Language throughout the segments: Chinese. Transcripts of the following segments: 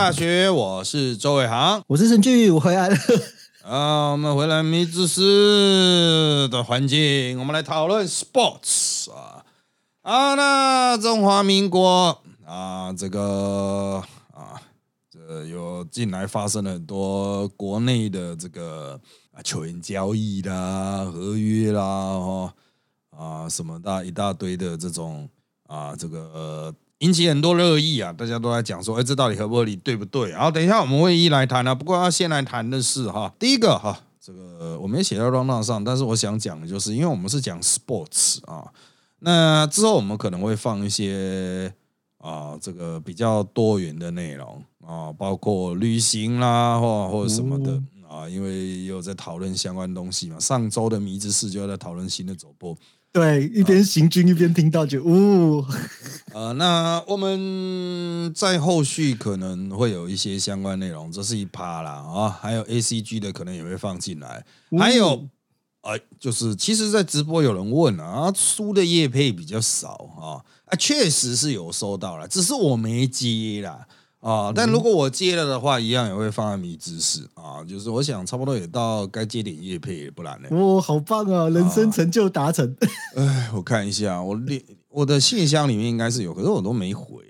大学，我是周伟航，我是陈俊，我回来了。啊，我们回来迷知识的环境，我们来讨论 sports 啊。啊，那中华民国啊，这个啊，这有近来发生了很多国内的这个啊球员交易啦、合约啦，哈啊什么大一大堆的这种啊，这个。引起很多热议啊！大家都在讲说，哎，这到底合不合理，对不对？然后等一下我们会一来谈啊。不过要先来谈的是哈，第一个哈，这个我没写在 round 上，但是我想讲的就是，因为我们是讲 sports 啊，那之后我们可能会放一些啊，这个比较多元的内容啊，包括旅行啦，或或者什么的啊，因为也有在讨论相关东西嘛。上周的迷之事就要在讨论新的走播。对，一边行军一边听到就呜。呃，那我们在后续可能会有一些相关内容，这是一趴啦啊，还有 A C G 的可能也会放进来，还有呃，就是其实，在直播有人问啊，书的叶配比较少啊，啊，确实是有收到了，只是我没接啦。啊，但如果我接了的话，一样也会放在迷知识啊。就是我想差不多也到该接点叶配，不然呢？哇，好棒啊！人生成就达成。哎，我看一下，我列我的信箱里面应该是有，可是我都没回。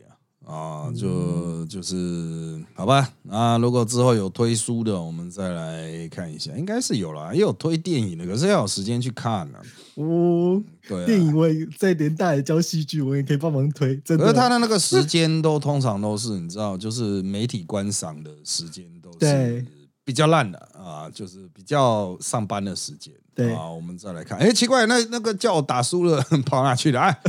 啊，就就是好吧。啊，如果之后有推书的，我们再来看一下，应该是有了。也有推电影的，可是要有时间去看呢。哦，对，电影我也在连带教戏剧，我也可以帮忙推。真的，而他的那个时间都通常都是你知道，就是媒体观赏的时间都是比较烂的啊，就是比较上班的时间。对啊，我们再来看。哎，奇怪，那那个叫我打输了跑哪去了？哎，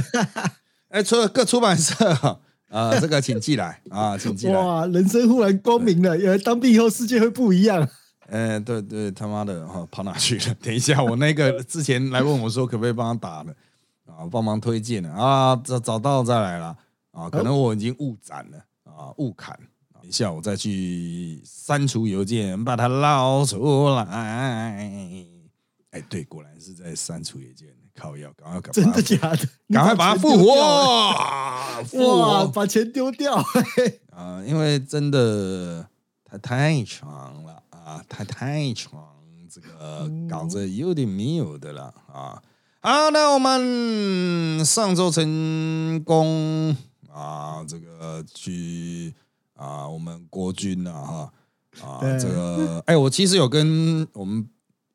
哎，出各出版社。啊，这个请寄来啊，请寄来！哇，人生忽然光明了，原来当兵以后世界会不一样。哎，对对，他妈的哈，跑哪去了？等一下，我那个之前来问我说可不可以帮他打的啊，帮忙推荐的啊，找找到再来了啊，可能我已经误斩了啊，误砍。等一下，我再去删除邮件，把它捞出来。哎，对，果然是在删除邮件。靠药，赶快，真的假的？赶快把它复活！哇，把钱丢掉！啊，因为真的它太长了啊，太太长，这个稿子有点没有的了啊。好，那我们上周成功啊，这个去啊，我们国军啊，哈啊，这个哎，我其实有跟我们。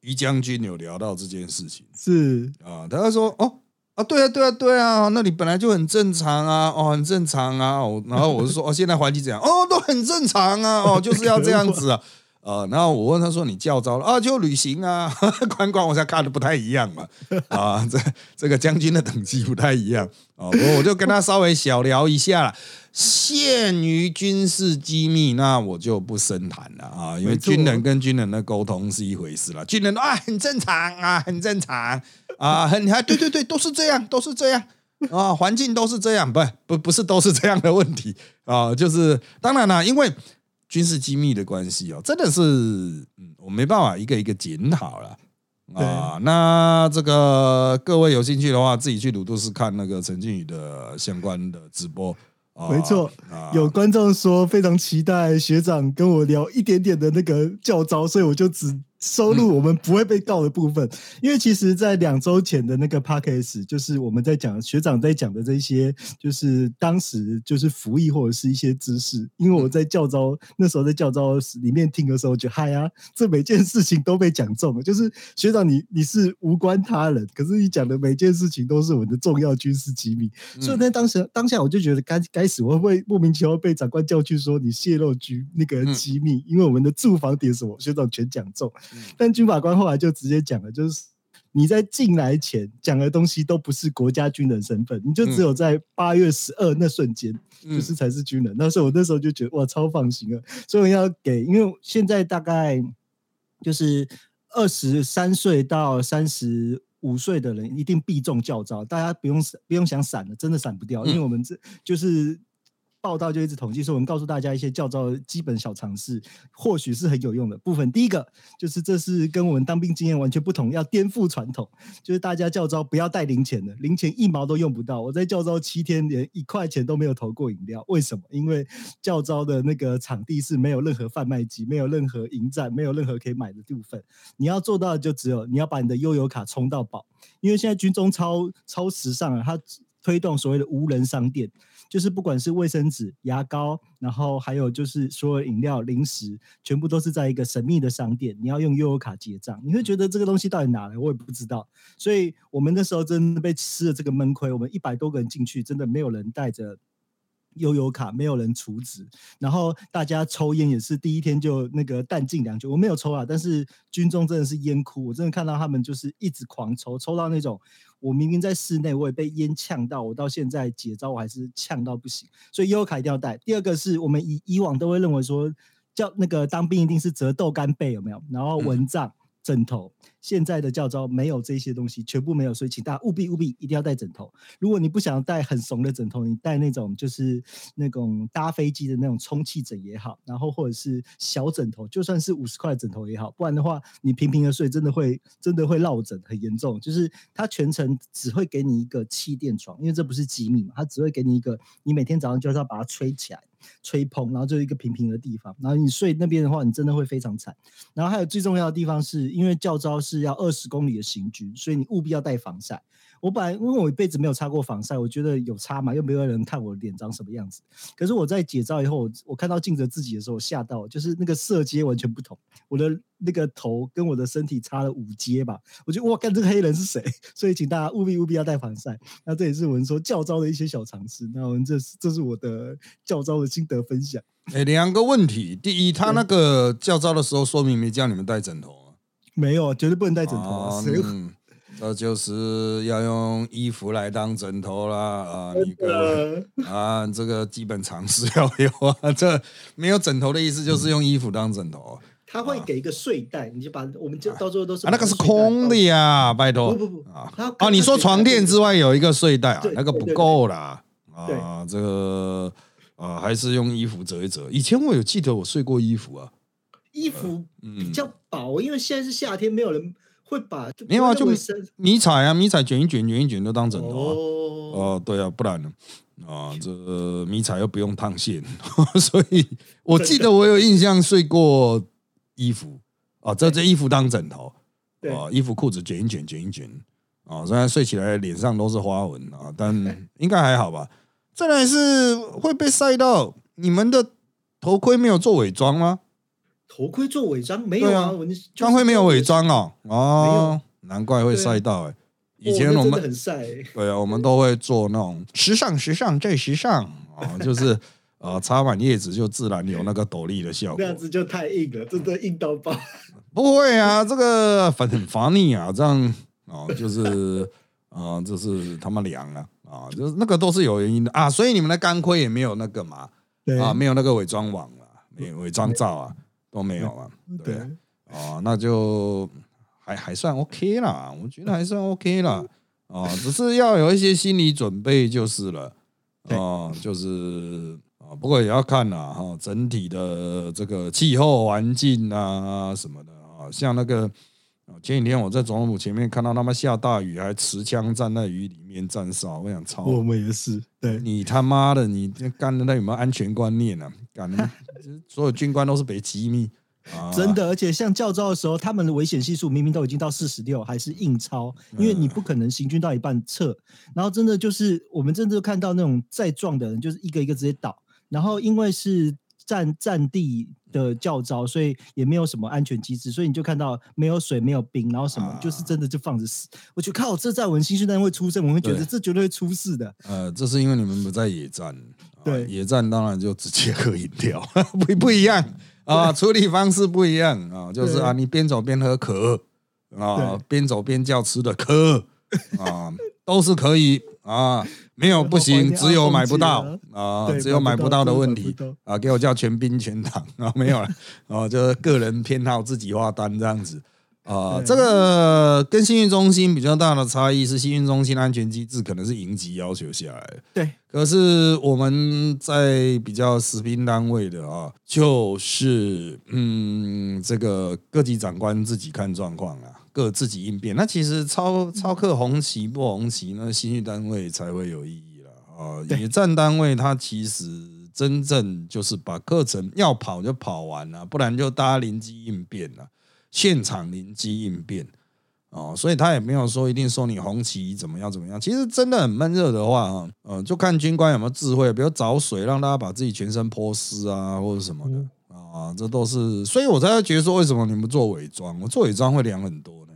于将军有聊到这件事情，是啊，他说哦啊，对啊，对啊，对啊，那里本来就很正常啊，哦，很正常啊，然后我就说哦，现在环境怎样？哦，都很正常啊，哦，就是要这样子啊，呃，然后我问他说你叫招了啊？就旅行啊，观光，我才看的不太一样嘛，啊，这这个将军的等级不太一样啊，我我就跟他稍微小聊一下了。限于军事机密，那我就不深谈了啊，因为军人跟军人的沟通是一回事了。军人啊，很正常啊，很正常啊，很啊，对对对，都是这样，都是这样啊，环境都是这样，不不不是都是这样的问题啊，就是当然了，因为军事机密的关系哦，真的是嗯，我没办法一个一个检讨了啊。那这个各位有兴趣的话，自己去鲁都斯看那个陈靖宇的相关的直播。啊没错，有观众说非常期待学长跟我聊一点点的那个教招，所以我就只。收入我们不会被告的部分，因为其实，在两周前的那个 p a c k a g e 就是我们在讲学长在讲的这些，就是当时就是服役或者是一些知识。因为我在教招那时候在教招里面听的时候，就嗨啊，这每件事情都被讲中了。就是学长你你是无关他人，可是你讲的每件事情都是我们的重要军事机密。所以在当时当下，我就觉得该该死，我会不会莫名其妙被长官叫去说你泄露局那个机密？因为我们的住房点什么学长全讲中。但军法官后来就直接讲了，就是你在进来前讲的东西都不是国家军人身份，你就只有在八月十二那瞬间，就是才是军人。那时候我那时候就觉得哇，超放心啊！所以我要给，因为现在大概就是二十三岁到三十五岁的人一定必中教招，大家不用不用想闪了，真的闪不掉，因为我们这就是。报道就一直统计说，我们告诉大家一些教招基本小常识，或许是很有用的部分。第一个就是这是跟我们当兵经验完全不同，要颠覆传统，就是大家教招不要带零钱的，零钱一毛都用不到。我在教招七天连一块钱都没有投过饮料，为什么？因为教招的那个场地是没有任何贩卖机，没有任何营站，没有任何可以买的部分。你要做到的就只有你要把你的悠游卡充到饱，因为现在军中超超时尚啊，它推动所谓的无人商店，就是不管是卫生纸、牙膏，然后还有就是所有饮料、零食，全部都是在一个神秘的商店，你要用悠游卡结账。你会觉得这个东西到底哪来？我也不知道。所以我们那时候真的被吃了这个闷亏，我们一百多个人进去，真的没有人带着。悠游卡没有人处置，然后大家抽烟也是第一天就那个弹尽粮绝。我没有抽啊，但是军中真的是烟哭，我真的看到他们就是一直狂抽，抽到那种我明明在室内我也被烟呛到，我到现在解招我还是呛到不行。所以悠游卡一定要带。第二个是我们以以往都会认为说叫那个当兵一定是折豆干被有没有？然后蚊帐。枕头，现在的教招没有这些东西，全部没有，所以请大家务必务必一定要带枕头。如果你不想带很怂的枕头，你带那种就是那种搭飞机的那种充气枕也好，然后或者是小枕头，就算是五十块枕头也好，不然的话你平平的睡真的会真的会落枕，很严重。就是它全程只会给你一个气垫床，因为这不是机密嘛，它只会给你一个，你每天早上就是要把它吹起来。吹捧，然后就一个平平的地方，然后你睡那边的话，你真的会非常惨。然后还有最重要的地方是，因为教招是要二十公里的行军，所以你务必要带防晒。我本来因为我一辈子没有擦过防晒，我觉得有擦嘛，又没有人看我脸长什么样子。可是我在解照以后，我看到镜子自己的时候，吓到，就是那个色阶完全不同，我的那个头跟我的身体差了五阶吧。我觉得哇，看这个黑人是谁？所以请大家务必务必要带防晒。那这也是我们说教招的一些小常识。那我们这是这是我的教招的心得分享。哎，两个问题，第一，他那个教招的时候说明没叫你们带枕头啊？没有，绝对不能带枕头。嗯。那就是要用衣服来当枕头啦啊！你个啊，这个基本常识要有啊。这没有枕头的意思，就是用衣服当枕头。他会给一个睡袋，你就把我们就到最后都是啊，那个是空的呀，拜托。不不不啊啊！你说床垫之外有一个睡袋啊，那个不够啦啊！这个啊，还是用衣服折一折。以前我有记得我睡过衣服啊，衣服比较薄，因为现在是夏天，没有人。会把没有啊，就迷彩啊，迷彩卷一卷，卷一卷都当枕头啊。哦，对啊，不然呢？啊，这迷彩又不用烫线，所以我记得我有印象睡过衣服啊，这这衣服当枕头啊，衣服裤子卷一卷，卷一卷啊，虽然睡起来脸上都是花纹啊，但 应该还好吧。再来是会被晒到，你们的头盔没有做伪装吗？头盔做伪装没有啊？装盔没有伪装哦，哦，难怪会晒到哎。以前我们很晒，对啊，我们都会做那种时尚、时尚最时尚啊，就是呃，插满叶子就自然有那个斗笠的效果。那样子就太硬了，真的硬到爆。不会啊，这个很很乏腻啊，这样啊，就是啊，就是他妈凉了啊，就是那个都是有原因的啊，所以你们的钢盔也没有那个嘛，啊，没有那个伪装网啊，没伪装罩啊。都没有啊，对，哦，那就还还算 OK 啦，我觉得还算 OK 啦，哦，只是要有一些心理准备就是了，哦，就是啊，不过也要看啦，哈，整体的这个气候环境啊什么的啊，像那个前几天我在总统府前面看到他们下大雨，还持枪站在雨里面站哨，我想操，我们也是，对你他妈的，你干的那有没有安全观念啊？干的。所有军官都是被机密，真的。而且像教招的时候，他们的危险系数明明都已经到四十六，还是硬超，因为你不可能行军到一半撤。然后真的就是我们真的看到那种再壮的人，就是一个一个直接倒。然后因为是战战地的教招，所以也没有什么安全机制，所以你就看到没有水、没有冰，然后什么就是真的就放着死。我就靠，这在我们新训单会出事，我会觉得这绝对会出事的。呃，这是因为你们不在野战。对，野战当然就直接喝饮料，不不一样啊，处理方式不一样啊，就是啊，你边走边喝可啊，边走边叫吃的可啊，都是可以啊，没有不行，只有买不到啊，只有买不到的问题啊，给我叫全兵全党 啊，没有了啊，就是个人偏好自己画单这样子啊，这个跟信运中心比较大的差异是，信运中心安全机制可能是营级要求下来的，对，可是我们在比较实兵单位的啊，就是嗯，这个各级长官自己看状况啊，各自己应变。那其实超超课红旗不红旗，那新训单位才会有意义了啊。对野战单位它其实真正就是把课程要跑就跑完了，不然就大家临机应变了，现场临机应变。哦，所以他也没有说一定说你红旗怎么样怎么样。其实真的很闷热的话，哈，呃，就看军官有没有智慧，比如找水让大家把自己全身泼湿啊，或者什么的啊，这都是。所以我才会觉得说，为什么你们做伪装？我做伪装会凉很多呢？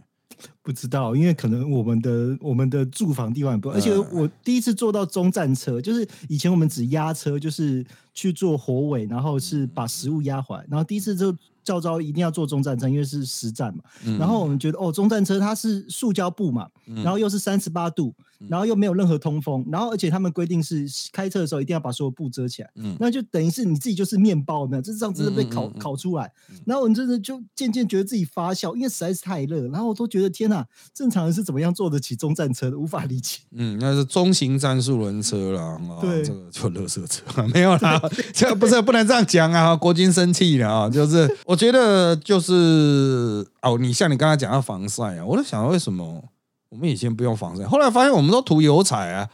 不知道，因为可能我们的我们的住房地方很不，而且嗯我第一次坐到中战车，就是以前我们只压车，就是去做火尾，然后是把食物压回来，然后第一次就教招一定要坐中战车，因为是实战嘛。嗯然后我们觉得哦，中战车它是塑胶布嘛，然后又是三十八度，然后又没有任何通风，然后而且他们规定是开车的时候一定要把所有布遮起来，嗯那就等于是你自己就是面包，有没有？就是这样真的被烤、嗯嗯嗯烤出来，然后我真的就渐渐觉得自己发笑，因为实在是太热，然后我都觉得天哪，正常人是怎么样坐得起中战车的？无法理解。嗯，那是中型战术轮车啦，啊，对这个就乐色车 没有啦，这不是不能这样讲啊，国军生气了啊，就是我觉得就是哦，你像你刚才讲到防晒啊，我在想为什么我们以前不用防晒，后来发现我们都涂油彩啊，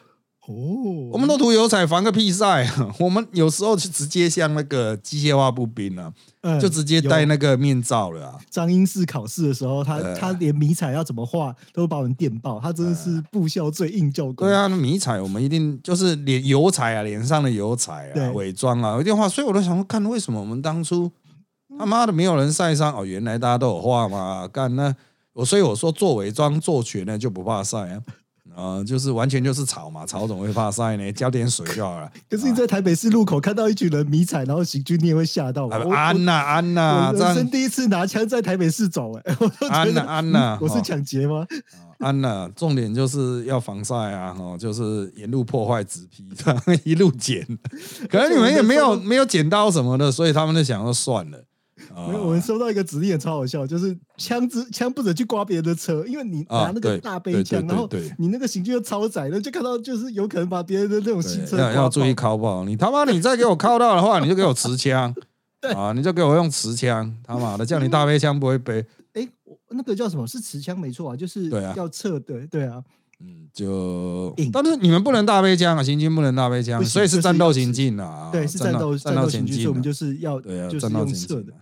哦，我们都涂油彩防个屁晒啊，我们有时候就直接像那个机械化步兵啊，嗯就直接戴那个面罩了啊。张英士考试的时候，他呃他连迷彩要怎么画都把我们电爆，他真的是部校最硬教官。对，啊，那迷彩我们一定就是脸油彩啊，脸上的油彩啊，对伪装啊，一定画。所以我都想说，看为什么我们当初他妈的没有人晒伤哦，原来大家都有画嘛。干那我所以我说做伪装做全呢就不怕晒啊。啊、就是完全就是草嘛，草怎么会怕晒呢？浇点水就好了。可是你在台北市路口看到一群人迷彩，然后行军，你也会吓到。安呐安呐，人生第一次拿枪在台北市走，哎，安呐安呐嗯，我是哦抢劫吗？安呐，重点就是要防晒啊，哦，就是沿路破坏纸皮，这 样一路剪。可能你们也没有没有剪刀什么的，所以他们就想说算了。啊没有，我们收到一个指令也超好笑，就是枪支枪不准去刮别人的车，因为你拿那个大背枪，然后你那个行军又超窄，然后就看到就是有可能把别人的那种新车对要要注意爆敲爆，你他妈你再给我靠到的话，你就给我持枪。啊，你就给我用持枪，他妈的，叫你大背枪不会背，哎，我那个叫什么？是持枪没错啊，就是要撤对对啊，嗯，就但是你们不能大背枪啊，行军不能大背枪，所以是战斗行进啊，对是战斗战斗行进，所以我们啊。就是要对啊，就是战斗用撤的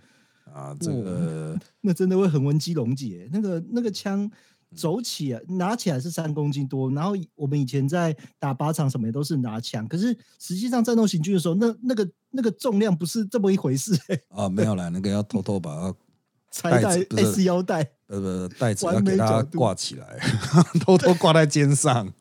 啊，啊，这个 那真的会横纹肌溶解。那个那个枪走起来拿起来是三公斤多，然后我们以前在打靶场什么也都是拿枪，可是实际上战斗行军的时候，那那个那个重量不是这么一回事、欸，啊没有啦，那个要偷偷把它 拆带带子 S 腰带，呃不袋子要给它挂起来，偷偷挂在肩上。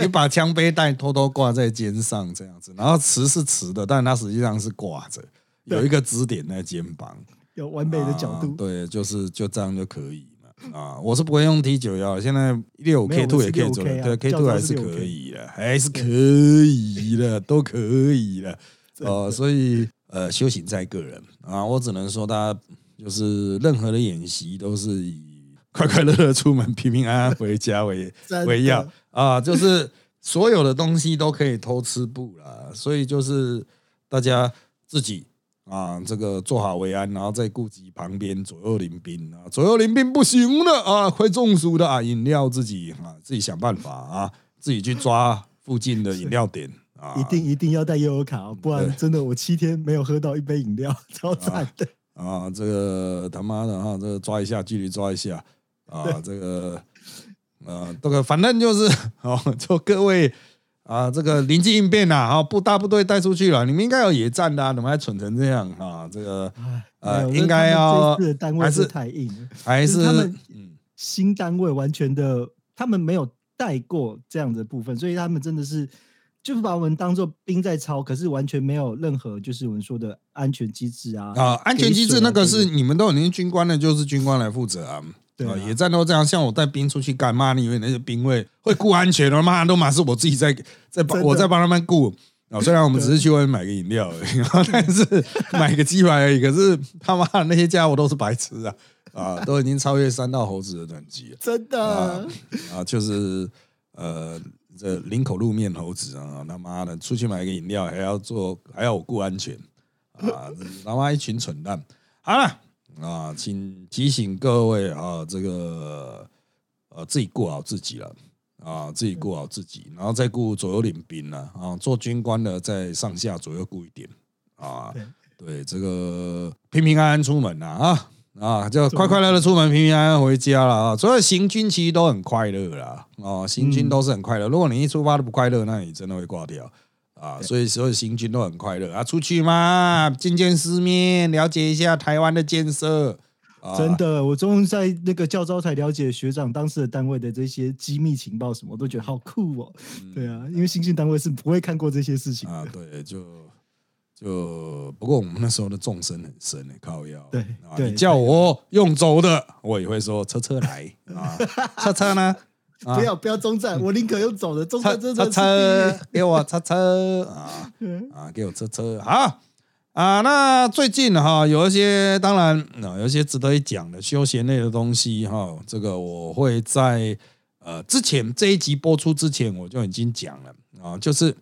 你把枪背带偷偷挂在肩上这样子，然后持是持的，但它实际上是挂着，有一个支点在肩膀。有完美的角度。啊对，就是就这样就可以嘛。啊，我是不会用 T 九幺，现在六没 K two 也可以做 6K 啊对 K two 还是可以的，还是可以的，都可以的。哦，所以呃，修行在个人啊，我只能说，大家就是任何的演习都是以快快乐乐出门、平平安安回家为为要啊，就是所有的东西都可以偷吃不啦，所以就是大家自己啊，这个做好为安，然后再顾及旁边左右邻兵啊，左右邻兵不行了啊，会中暑的啊，饮料自己啊自己想办法啊，自己去抓附近的饮料点啊，一定一定要带悠游卡哦，不然真的我七天没有喝到一杯饮料，超惨的。啊，这个他妈的啊，这个抓一下，距离抓一下啊，这个呃，这个反正就是哦，就各位啊，这个临机应变呐，啊，部大部队带出去了，你们应该有野战的、啊，怎么还蠢成这样啊？这个哎呃，应该要单位还是太硬了，还是是他们嗯新单位完全的，他们没有带过这样的部分，所以他们真的是就是把我们当做兵在操，可是完全没有任何就是我们说的安全机制啊啊，安全机制那个是你们都已经军官了，就是军官来负责啊。对啊啊，野战都这样，像我带兵出去干嘛？你以为那些兵会会顾安全的？妈都嘛是我自己在在帮我在帮他们顾啊，虽然我们只是去外面买个饮料而已，但是买个鸡排而已。可是他妈的那些家伙都是白痴啊！啊，都已经超越三道猴子的等级了，真的啊，就是呃，这林口路面猴子啊，他妈的出去买个饮料还要做，还要我顾安全啊，他妈一群蠢蛋。好了啊，请提醒各位啊，这个呃，自己顾好自己了。啊，自己顾好自己，然后再顾左右领兵了啊。做军官的在上下左右顾一点啊。对，这个平平安安出门了啊啊，就快快乐乐出门，平平安安回家了啊。所有行军其实都很快乐啦啊，行军都是很快乐。如果你一出发都不快乐，那你真的会挂掉啊。所以所有行军都很快乐啊，出去嘛，见见世面，了解一下台湾的建设。真的，我终于在那个教招才了解学长当时的单位的这些机密情报，什么我都觉得好酷哦。对啊，因为新训单位是不会看过这些事情啊。对，就就不过我们那时候的纵深很深诶，靠腰。对，你叫我用走的，我也会说车车来啊，车车呢？不要不要中站，我宁可用走的。中站车车车，给我车车啊啊，给我车车好。啊，那最近哈有一些，当然啊有一些值得一讲的休闲类的东西哈，这个我会在呃之前这一集播出之前我就已经讲了啊，就是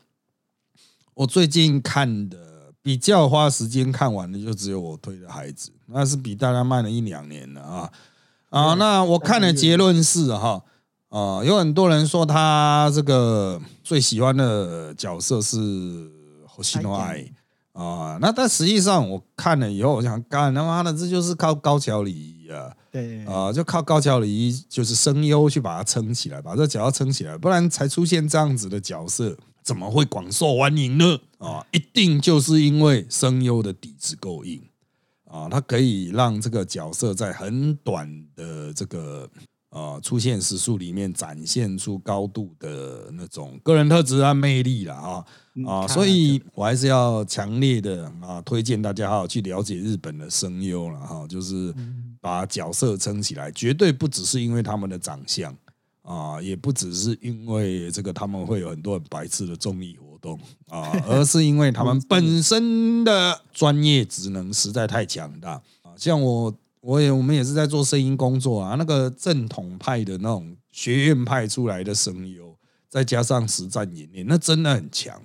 我最近看的比较花时间看完的就只有我推的孩子，那是比大家慢了一两年了啊啊，那我看的结论是哈啊，有很多人说他这个最喜欢的角色是火西诺爱。啊，那但实际上我看了以后，我想干他妈的，这就是靠高桥礼仪啊，对啊，就靠高桥礼仪，就是声优去把它撑起来，把这角色撑起来，不然才出现这样子的角色，怎么会广受欢迎呢？啊，一定就是因为声优的底子够硬啊，它可以让这个角色在很短的这个啊出现时数里面展现出高度的那种个人特质啊魅力了啊。啊，所以我还是要强烈的啊，推荐大家好好去了解日本的声优了哈，就是把角色撑起来，绝对不只是因为他们的长相啊，也不只是因为这个他们会有很多很白痴的综艺活动啊，而是因为他们本身的专业职能实在太强大啊。像我，我也我们也是在做声音工作啊，那个正统派的那种学院派出来的声优，再加上实战演练，那真的很强。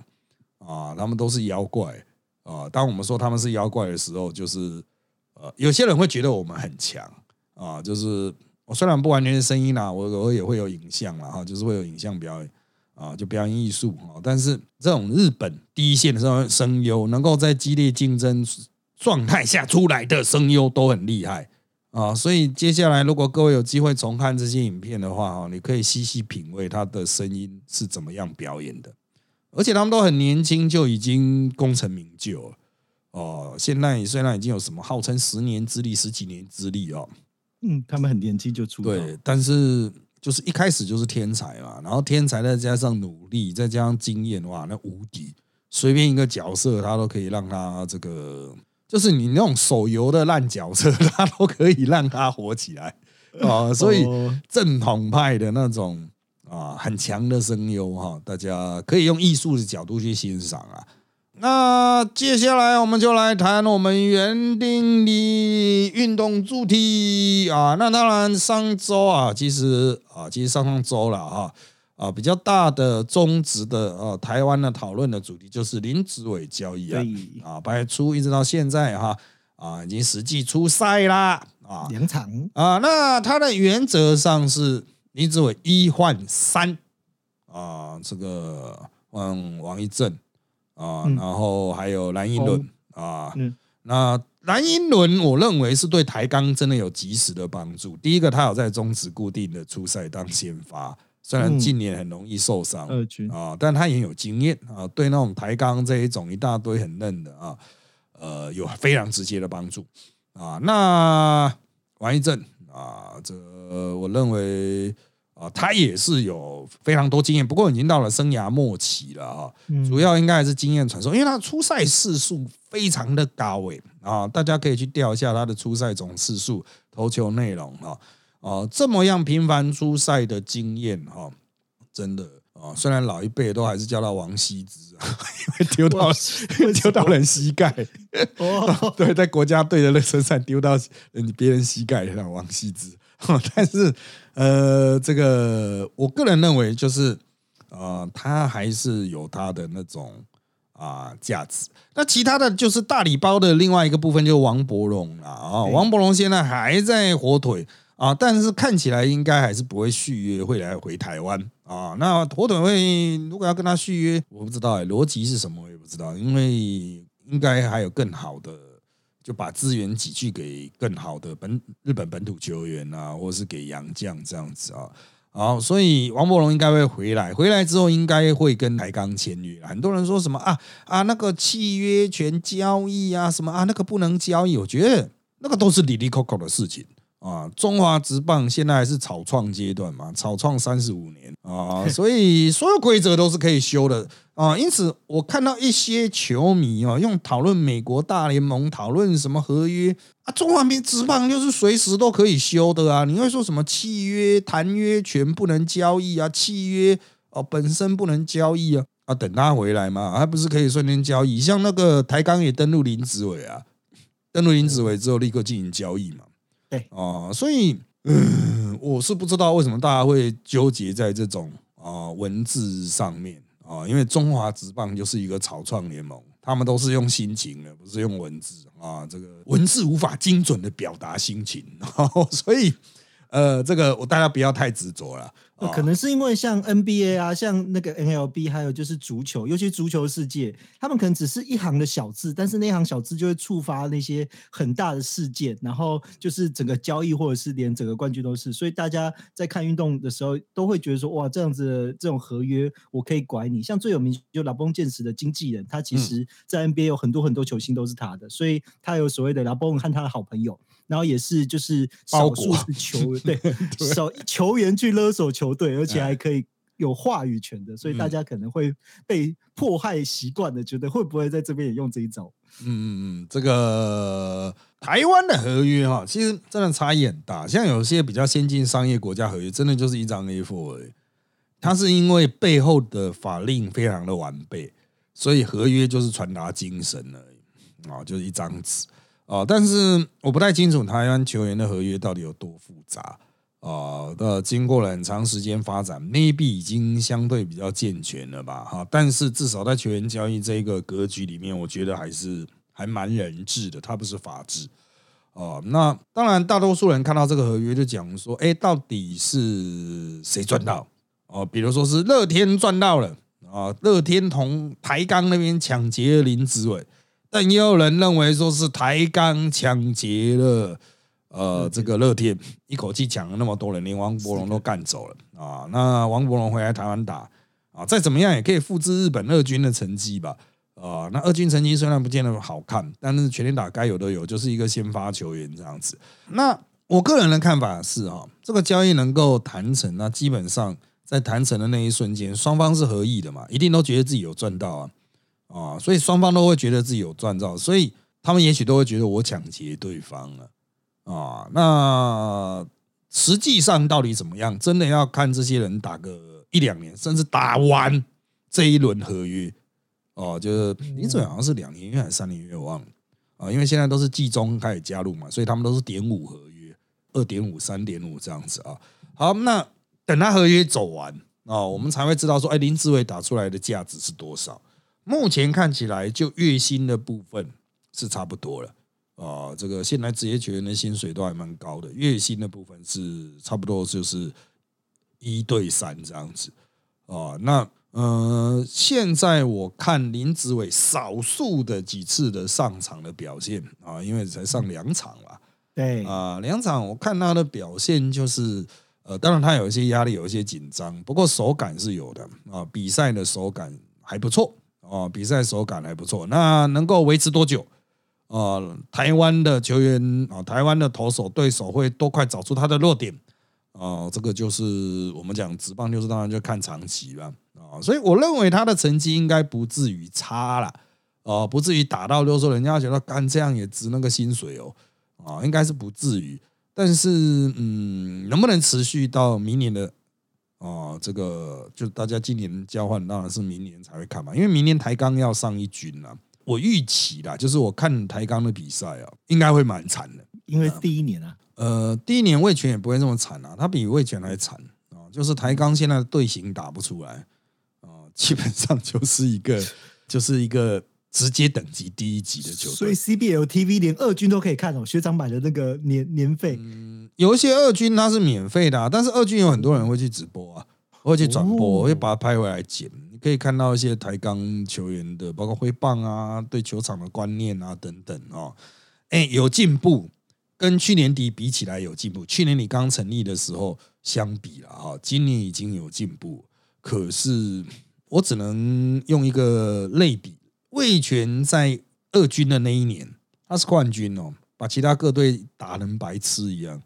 啊，他们都是妖怪啊！当我们说他们是妖怪的时候，就是呃，有些人会觉得我们很强啊。就是我虽然不完全是声音啦，我我也会有影像啦，哈，就是会有影像表演啊，就表演艺术啊。但是这种日本第一线的声声优，能够在激烈竞争状态下出来的声优都很厉害啊。所以接下来如果各位有机会重看这些影片的话，哈，你可以细细品味他的声音是怎么样表演的。而且他们都很年轻，就已经功成名就了哦。现在虽然已经有什么号称十年之力、十几年之力哦，嗯，他们很年轻就出道，对，但是就是一开始就是天才嘛，然后天才再加上努力，再加上经验，哇，那无敌，随便一个角色他都可以让他这个，就是你那种手游的烂角色，他都可以让他火起来 啊。所以正统派的那种。啊，很强的声优哈，大家可以用艺术的角度去欣赏啊。那接下来我们就来谈我们园丁的运动主题啊。那当然上周啊，其实啊，其实上上周了哈啊，比较大的中职的呃台湾的讨论的主题就是林子伟交易啊啊，排出一直到现在哈啊，已经实际出赛啦啊，两场啊。那它的原则上是。林子伟一换三啊，这个嗯王一正啊，然后还有蓝英伦啊。那蓝英伦，我认为是对台钢真的有及时的帮助。第一个，他有在中职固定的出赛当先发，虽然近年很容易受伤啊，但他也有经验啊，对那种抬杠这一种一大堆很嫩的啊，呃，有非常直接的帮助啊。那王一正啊，这我认为。啊，他也是有非常多经验，不过已经到了生涯末期了啊。主要应该还是经验传授，因为他出赛次数非常的高诶啊，大家可以去调一下他的出赛总次数、投球内容啊。哦，这么样频繁出赛的经验哈，真的啊，虽然老一辈都还是叫他王羲之啊，因为丢到丢到人膝盖，哦，对，在国家队的那身上丢到人别人膝盖的王羲之，但是呃，这个我个人认为就是呃，他还是有他的那种啊价值。那其他的就是大礼包的另外一个部分，就是王伯荣了啊，王伯荣现在还在火腿。啊，但是看起来应该还是不会续约，会来回台湾啊。那火腿会如果要跟他续约，我不知道哎，逻辑是什么我也不知道，因为应该还有更好的，就把资源挤去给更好的本日本本土球员啊，或者是给洋将这样子啊。好，所以王柏荣应该会回来，回来之后应该会跟台钢签约。很多人说什么啊啊，那个契约权交易啊，什么啊，那个不能交易，我觉得那个都是里里扣扣的事情。啊，中华职棒现在还是草创阶段嘛，草创三十五年啊，所以所有规则都是可以修的啊。因此，我看到一些球迷啊，用讨论美国大联盟、讨论什么合约啊，中华民职棒就是随时都可以修的啊。你会说什么契约谈约权不能交易啊？契约哦本身不能交易啊？啊，等他回来嘛，还不是可以瞬间交易？像那个台钢也登陆林子伟啊，登陆林子伟之后立刻进行交易嘛。对。啊，所以嗯，我是不知道为什么大家会纠结在这种啊文字上面啊，因为中华职棒就是一个草创联盟，他们都是用心情的，不是用文字啊，这个文字无法精准的表达心情，所以呃，这个我大家不要太执着了。可能是因为像 NBA 啊，像那个 NLB，还有就是足球，尤其足球世界，他们可能只是一行的小字，但是那行小字就会触发那些很大的事件，然后就是整个交易或者是连整个冠军都是，所以大家在看运动的时候都会觉得说，哇，这样子这种合约我可以拐你。像最有名就拉崩剑士的经纪人，他其实在 NBA 有很多很多球星都是他的，所以他有所谓的拉崩和他的好朋友。然后也是就是少数是球 对少球员去勒索球队，而且还可以有话语权的，所以大家可能会被迫害习惯的，觉得会不会在这边也用这一招？嗯嗯嗯，这个台湾的合约哈，其实真的差异很大。像有些比较先进商业国家合约，真的就是一张 A4 而已。它是因为背后的法令非常的完备，所以合约就是传达精神而已啊，就是一张纸。啊，但是我不太清楚台湾球员的合约到底有多复杂啊。那经过了很长时间发展，maybe 已经相对比较健全了吧？哈，但是至少在球员交易这一个格局里面，我觉得还是还蛮人治的，它不是法治。哦，那当然，大多数人看到这个合约就讲说，哎，到底是谁赚到？哦，比如说是乐天赚到了啊，乐天同台钢那边抢劫林子伟。但也有人认为说是台钢抢劫了，呃，这个乐天一口气抢了那么多人，连王伯龙都干走了啊。那王伯龙回来台湾打啊，再怎么样也可以复制日本二军的成绩吧？啊，那二军成绩虽然不见得好看，但是全垒打该有的有，就是一个先发球员这样子。那我个人的看法是啊，这个交易能够谈成，那基本上在谈成的那一瞬间，双方是合意的嘛，一定都觉得自己有赚到啊。啊，所以双方都会觉得自己有赚到，所以他们也许都会觉得我抢劫对方了啊。那实际上到底怎么样，真的要看这些人打个一两年，甚至打完这一轮合约哦。就是林志伟好像是两年约还是三年约，我忘了啊。因为现在都是季中开始加入嘛，所以他们都是点五合约，二点五、三点五这样子啊。好，那等他合约走完啊，我们才会知道说，哎，林志伟打出来的价值是多少。目前看起来，就月薪的部分是差不多了啊。这个现在职业球员的薪水都还蛮高的，月薪的部分是差不多就是一对三这样子啊。那呃，现在我看林子伟少数的几次的上场的表现啊，因为才上两场嘛，对啊，两场我看他的表现就是呃，当然他有一些压力，有一些紧张，不过手感是有的啊，比赛的手感还不错。哦，比赛手感还不错，那能够维持多久？呃，台湾的球员啊，台湾的投手对手会多快找出他的弱点？哦，这个就是我们讲直棒，就是当然就看长期了啊。所以我认为他的成绩应该不至于差了，哦，不至于打到就说人家觉得干这样也值那个薪水哦，啊，应该是不至于。但是，嗯，能不能持续到明年的哦，这个就大家今年交换，当然是明年才会看嘛，因为明年台钢要上一军了。我预期啦，就是我看台钢的比赛啊，应该会蛮惨的，因为第一年啊，呃，第一年魏权也不会这么惨啊，他比魏权还惨啊，就是台钢现在的队形打不出来啊，基本上就是一个就是一个直接等级第一级的球队，所以 CBL TV 连二军都可以看哦，学长买的那个年年费。嗯有一些二军它是免费的，但是二军有很多人会去直播啊，会去转播，会把它拍回来剪。你可以看到一些台钢球员的，包括挥棒啊，对球场的观念啊等等哦。哎，有进步，跟去年底比起来有进步。去年你刚成立的时候相比了哈，今年已经有进步。可是我只能用一个类比，魏权在二军的那一年，他是冠军哦，把其他各队打成白痴一样。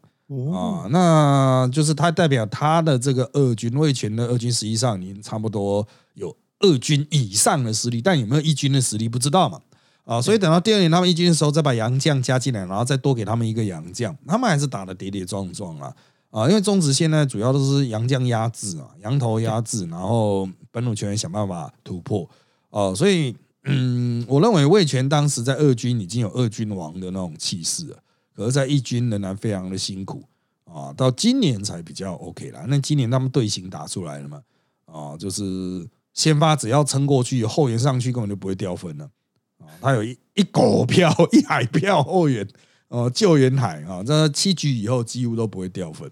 啊，那就是他代表他的这个二军魏权的二军，实际上已经差不多有二军以上的实力，但有没有一军的实力不知道嘛？啊，所以等到第二年他们一军的时候，再把杨将加进来，然后再多给他们一个杨将，他们还是打的跌跌撞撞啊啊！因为中职现在主要都是杨将压制啊，羊头压制，然后本土球员想办法突破哦，所以嗯，我认为魏权当时在二军已经有二军王的那种气势了。可是，在一军仍然非常的辛苦啊，到今年才比较 OK 啦。那今年他们队形打出来了嘛？啊，就是先发只要撑过去，后援上去根本就不会掉分了啊。他有一一狗票、一海票后援，呃，救援海啊，这七局以后几乎都不会掉分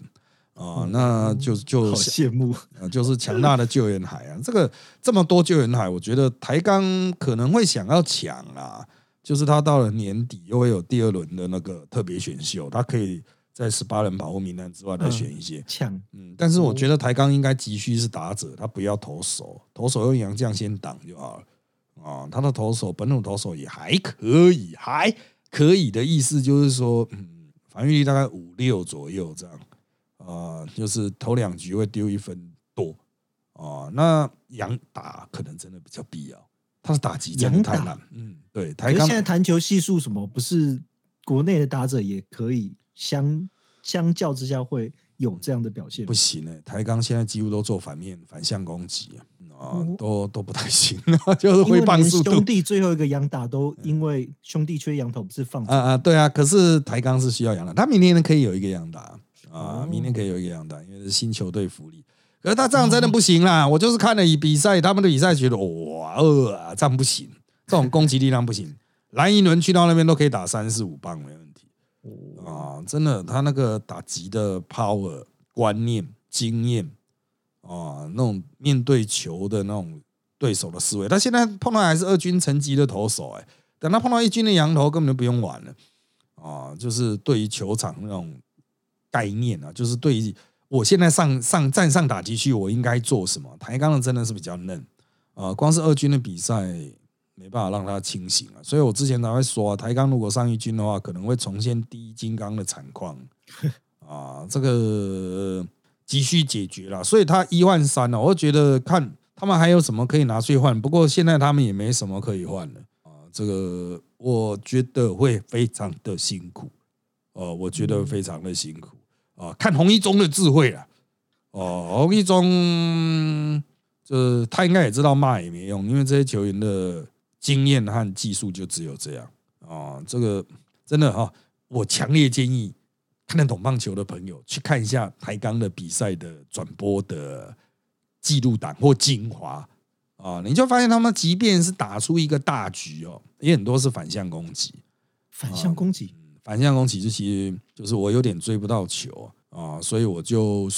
啊。那就就好羡慕啊，就是强大的救援海啊。这个这么多救援海，我觉得台钢可能会想要抢啊。就是他到了年底又会有第二轮的那个特别选秀，他可以在十八人保护名单之外再选一些抢。嗯，但是我觉得台钢应该急需是打者，他不要投手，投手用杨将先挡就好了。啊，他的投手本土投手也还可以，还可以的意思就是说，嗯，防御力大概五六左右这样。啊，就是头两局会丢一分多。啊，那杨打可能真的比较必要。他是打击真的太难，嗯，对。台钢现在弹球系数什么不是国内的打者也可以相相较之下会有这样的表现？不行哎，台钢现在几乎都做反面反向攻击啊，都都不太行，就是挥棒速度。兄弟最后一个羊打都因为兄弟缺羊头，不是放啊啊，对啊。可是台钢是需要羊打，他明年可以有一个羊打啊，明天可以有一个羊打，因为是新球队福利。可是他这样真的不行啦！我就是看了一比赛，他们的比赛觉得哇，呃，这样不行，这种攻击力量不行。蓝一轮去到那边都可以打三四五棒没问题。啊，真的，他那个打击的 power 观念、经验啊，那种面对球的那种对手的思维，他现在碰到还是二军层级的投手，哎，等他碰到一军的羊头，根本就不用玩了。啊，就是对于球场那种概念啊，就是对于。我现在上上站上打击区，我应该做什么？台钢的真的是比较嫩啊，光是二军的比赛没办法让他清醒啊，所以我之前才会说，台钢如果上一军的话，可能会重现第一金刚的惨况 啊，这个急需解决了，所以他一万三呢，我觉得看他们还有什么可以拿去换，不过现在他们也没什么可以换了啊，这个我觉得会非常的辛苦哦，我觉得非常的辛苦。啊，看洪一中的智慧了。哦，洪一中，这他应该也知道骂也没用，因为这些球员的经验和技术就只有这样。哦，这个真的哈，我强烈建议看得懂棒球的朋友去看一下台钢的比赛的转播的记录档或精华。啊，你就发现他们即便是打出一个大局哦，也很多是反向攻击，反向攻击。反向攻其实其实就是我有点追不到球啊，所以我就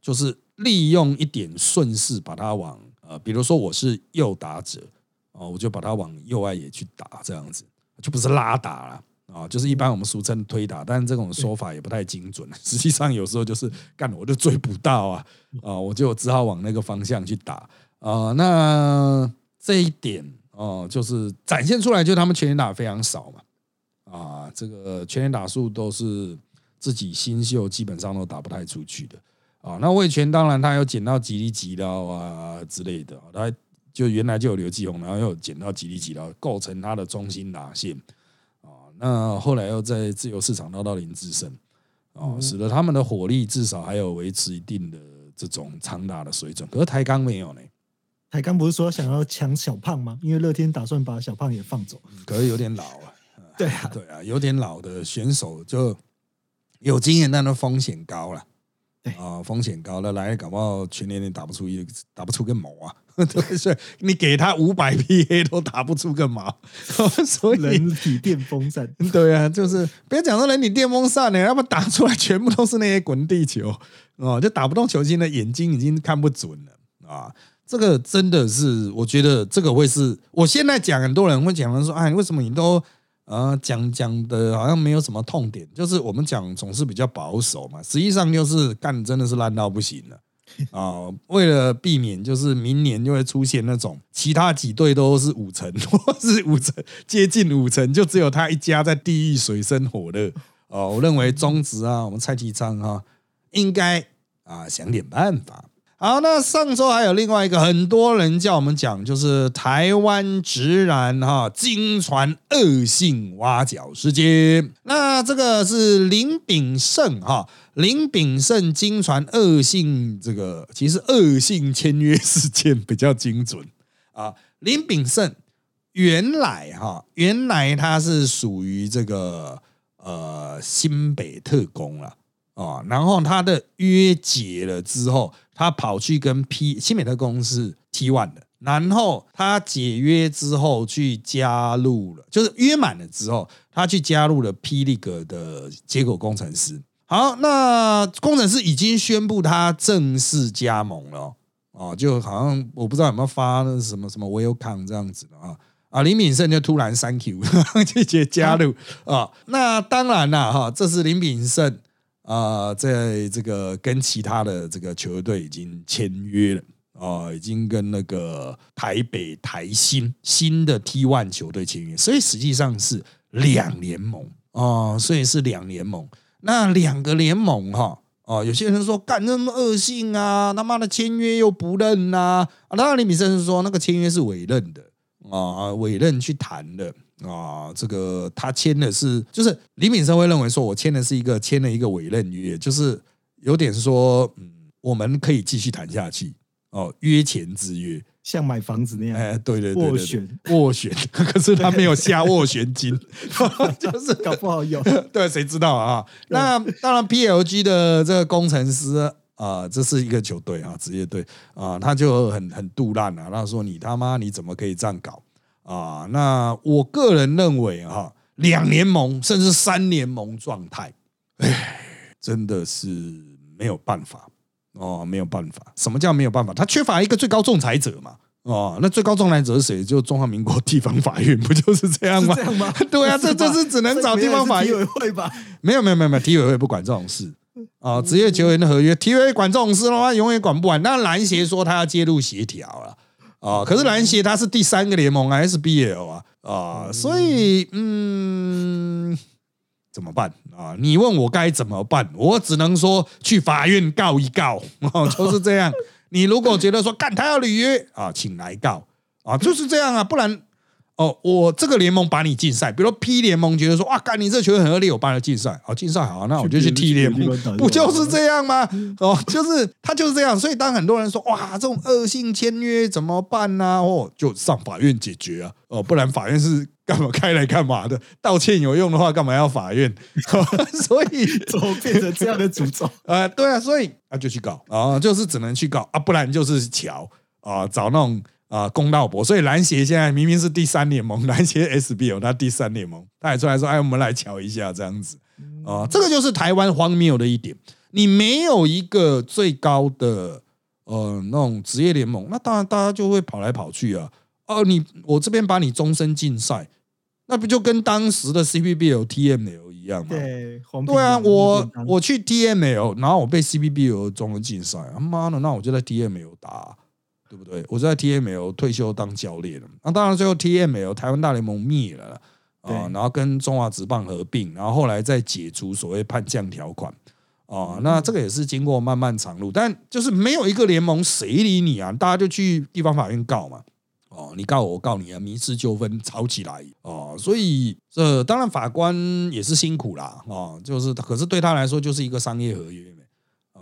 就是利用一点顺势把它往呃，比如说我是右打者啊，我就把它往右外野去打，这样子就不是拉打了啊，就是一般我们俗称推打，但是这种说法也不太精准。实际上有时候就是干我就追不到啊啊，我就只好往那个方向去打啊。那这一点哦，就是展现出来，就他们全员打非常少嘛。啊，这个全员打数都是自己新秀，基本上都打不太出去的啊。那魏权当然他有捡到吉利吉刀啊之类的，他就原来就有刘继宏，然后又捡到吉利吉刀，构成他的中心打线啊。那后来又在自由市场捞到林志胜啊，使得他们的火力至少还有维持一定的这种长打的水准，可是台钢没有呢。台钢不是说想要抢小胖吗？因为乐天打算把小胖也放走，可是有点老啊。对啊，对啊，有点老的选手就有经验，但是风险高了。对啊，风险高了，来搞不好全年你打不出一打不出个毛啊！对，所以你给他五百 PA 都打不出个毛，所以人体电风扇。对啊，就是不要讲说人体电风扇呢，要不打出来全部都是那些滚地球哦，就打不动球星的眼睛已经看不准了啊！这个真的是，我觉得这个会是我现在讲，很多人会讲说，哎，为什么你都？啊，讲讲的好像没有什么痛点，就是我们讲总是比较保守嘛，实际上就是干真的是烂到不行了 啊！为了避免就是明年就会出现那种其他几队都是五成 或是五成接近五成，就只有他一家在地狱水深火热哦。我认为中职啊，我们蔡其昌哈应该啊想点办法。好，那上周还有另外一个很多人叫我们讲，就是台湾直男哈金传恶性挖角事件。那这个是林炳胜哈，林炳胜金传恶性这个其实恶性签约事件比较精准啊。林炳胜原来哈原来他是属于这个呃新北特工了。啊，然后他的约解了之后，他跑去跟 P 新美特公司 T one 的，然后他解约之后去加入了，就是约满了之后，他去加入了霹雳格的接口工程师。好，那工程师已经宣布他正式加盟了，哦，就好像我不知道有没有发那什么什么 Welcome 这样子的啊啊，林炳胜就突然 Thank you 拒绝加入啊，那当然了哈，这是林炳胜。啊，在这个跟其他的这个球队已经签约了啊，已经跟那个台北台新新的 T One 球队签约，所以实际上是两联盟啊，所以是两联盟。那两个联盟哈啊，有些人说干那么恶性啊，他妈的签约又不认呐啊，当然李敏生说那个签约是委任的啊，委任去谈的。啊，这个他签的是，就是李敏生会认为说，我签的是一个签了一个委任约，就是有点说，嗯，我们可以继续谈下去哦，约前之约，像买房子那样，哎，对对对斡旋。斡旋，可是他没有下斡旋金，就是搞不好有，对，谁知道啊？那当然，PLG 的这个工程师啊，这是一个球队啊，职业队啊，他就很很杜烂啊，他说你他妈你怎么可以这样搞？啊，那我个人认为哈，两联盟甚至三联盟状态，哎，真的是没有办法哦，没有办法。什么叫没有办法？他缺乏一个最高仲裁者嘛。哦，那最高仲裁者是谁？就中华民国地方法院，不就是这样吗？这样吗？对啊，这这是只能找地方法院委会吧？没有没有没有没有，体委会不管这种事啊。职业球员的合约，体委会管这种事的话，永远管不完。那篮协说他要介入协调了。啊，可是篮协它是第三个联盟啊，SBL 啊，啊，所以嗯，怎么办啊？你问我该怎么办，我只能说去法院告一告，哦，就是这样。你如果觉得说干他要履约啊，请来告啊，就是这样啊，不然。哦，我这个联盟把你禁赛，比如 P 联盟觉得说哇，干你这球员很恶劣，我把你禁赛。好，禁赛好，那我就去 T 联盟，不就是这样吗？哦，就是他就是这样。所以当很多人说哇，这种恶性签约怎么办呢？哦，就上法院解决啊。哦，不然法院是干嘛开来干嘛的？道歉有用的话，干嘛要法院？所以 怎么变成这样的诅咒？啊，对啊，所以啊就去搞啊，就是只能去搞啊，不然就是瞧啊，找那种。啊，公道博，所以篮协现在明明是第三联盟，篮协 SBL 他第三联盟，他也出来说，哎，我们来瞧一下这样子啊，这个就是台湾荒谬的一点，你没有一个最高的呃那种职业联盟，那当然大家就会跑来跑去啊，哦，你我这边把你终身禁赛，那不就跟当时的 CBL、TML 一样吗？对，对啊，我我去 TML，然后我被 CBL 终身禁赛，他妈的，那我就在 TML 打。对不对？我在 TML 退休当教练。了，那当然最后 TML 台湾大联盟灭了啊，然后跟中华职棒合并，然后后来再解除所谓叛将条款。啊，那这个也是经过漫漫长路，但就是没有一个联盟谁理你啊？大家就去地方法院告嘛，哦，你告我，我告你啊，民事纠纷吵起来。哦，所以这当然法官也是辛苦啦，哦，就是可是对他来说就是一个商业合约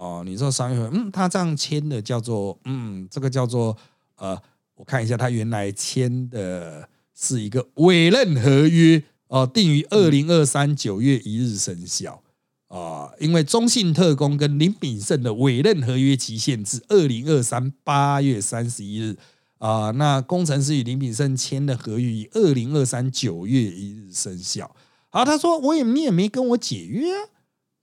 哦，你说商业合约，嗯，他这样签的叫做，嗯，这个叫做，呃，我看一下，他原来签的是一个委任合约，哦，定于二零二三九月一日生效，啊，因为中信特工跟林炳胜的委任合约期限至二零二三八月三十一日，啊，那工程师与林炳胜签的合约以二零二三九月一日生效，好，他说我也你也没跟我解约啊。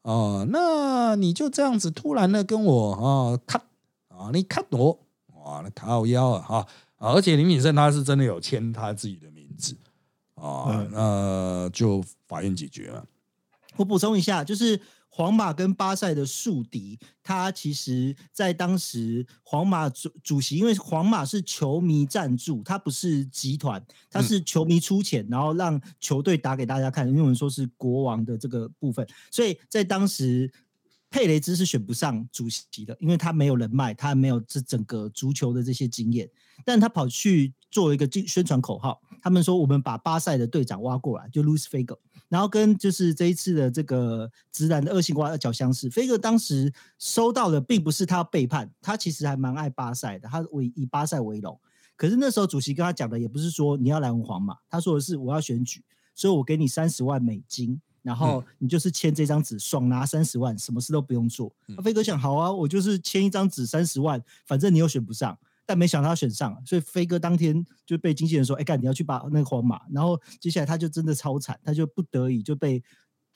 哦，那你就这样子突然的跟我啊 cut 啊，你 cut 我哇，那靠腰啊哈！而且林敏胜他是真的有签他自己的名字啊，那就法院解决了。我补充一下，就是。皇马跟巴塞的宿敌，他其实在当时皇马主主席，因为皇马是球迷赞助，他不是集团，他是球迷出钱，然后让球队打给大家看，因为我们说是国王的这个部分，所以在当时佩雷兹是选不上主席的，因为他没有人脉，他没有这整个足球的这些经验，但他跑去做一个宣传口号，他们说我们把巴塞的队长挖过来，就 Luis Figo。然后跟就是这一次的这个直男的恶性瓜较相似，飞哥当时收到的并不是他背叛，他其实还蛮爱巴塞的，他为以巴塞为荣。可是那时候主席跟他讲的也不是说你要来皇马，他说的是我要选举，所以我给你三十万美金，然后你就是签这张纸，爽拿三十万，什么事都不用做。飞哥想，好啊，我就是签一张纸三十万，反正你又选不上。但没想到他选上了，所以飞哥当天就被经纪人说：“哎，干你要去把那个皇马。”然后接下来他就真的超惨，他就不得已就被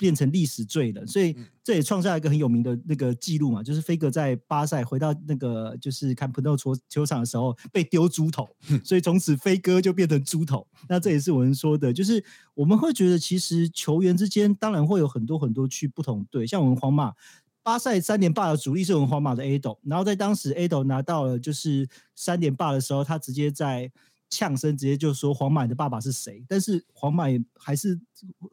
变成历史罪人。所以这也创下一个很有名的那个记录嘛，就是飞哥在巴塞回到那个就是看普诺球球场的时候被丢猪头，所以从此飞哥就变成猪头。那这也是我们说的，就是我们会觉得其实球员之间当然会有很多很多去不同队，像我们皇马。巴塞三连霸的主力是我们皇马的 A 斗，然后在当时 A 斗拿到了就是三连霸的时候，他直接在呛声，直接就说皇马的爸爸是谁？但是皇马还是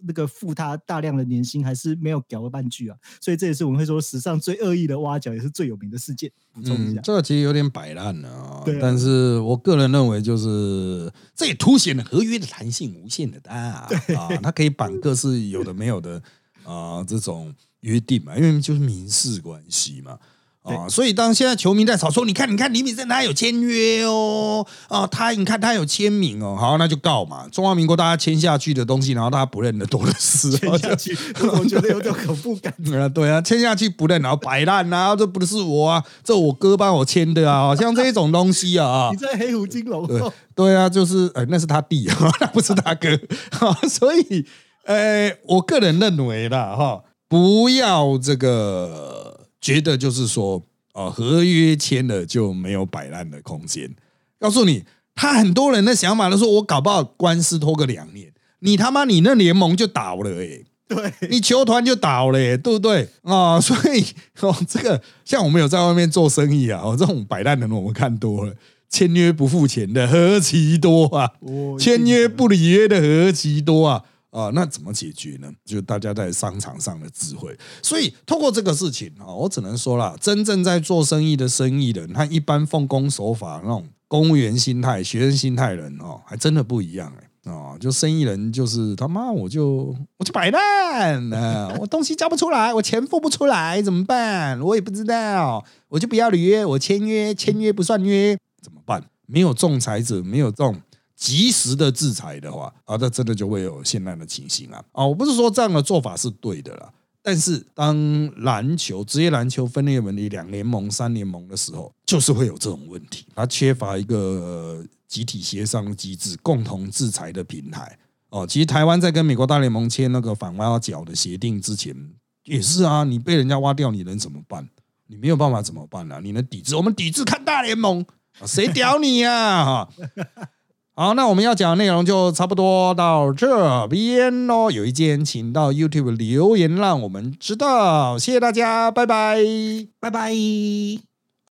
那个付他大量的年薪，还是没有屌了半句啊！所以这也是我们会说史上最恶意的挖角，也是最有名的事件。补充一下，这个其实有点摆烂了啊。但是我个人认为，就是这也凸显了合约的弹性无限的大啊，它可以绑各式有的没有的啊这种。约定嘛，因为就是民事关系嘛，啊，所以当现在球迷在吵说，你看，你看李敏胜他有签约哦，啊，他你看他有签名哦，好，那就告嘛，中华民国大家签下去的东西，然后大家不认的多的是，签下去，我觉得有点恐怖感啊，对啊，签下去不认，然后摆烂啊，这不是我啊，这我哥帮我签的啊，像这种东西啊，你在黑虎金龙，对对啊，就是呃，那是他弟啊，那不是他哥，所以呃，我个人认为啦，哈。不要这个觉得就是说，呃，合约签了就没有摆烂的空间。告诉你，他很多人的想法都说，我搞不好官司拖个两年，你他妈你那联盟就倒了哎，对你球团就倒了，对不对啊？所以哦，这个像我们有在外面做生意啊，哦，这种摆烂的人我们看多了，签约不付钱的何其多啊，签约不履约的何其多啊。啊，那怎么解决呢？就大家在商场上的智慧。所以透过这个事情啊，我只能说了，真正在做生意的生意人，他一般奉公守法那种公务员心态、学生心态人哦，还真的不一样哎啊！就生意人就是他妈，我就我就摆烂啊，我东西交不出来，我钱付不出来怎么办？我也不知道，我就不要履约，我签约签约不算约怎么办？没有仲裁者，没有这种。及时的制裁的话啊，那真的就会有现在的情形啊！啊，我不是说这样的做法是对的啦，但是当篮球职业篮球分裂为两联盟、三联盟的时候，就是会有这种问题，它缺乏一个集体协商机制、共同制裁的平台。哦，其实台湾在跟美国大联盟签那个反挖角的协定之前，也是啊，你被人家挖掉，你能怎么办？你没有办法怎么办呢？你能抵制？我们抵制看大联盟，谁屌你呀？哈！好，那我们要讲的内容就差不多到这边喽。有意见请到 YouTube 留言，让我们知道。谢谢大家，拜拜，拜拜。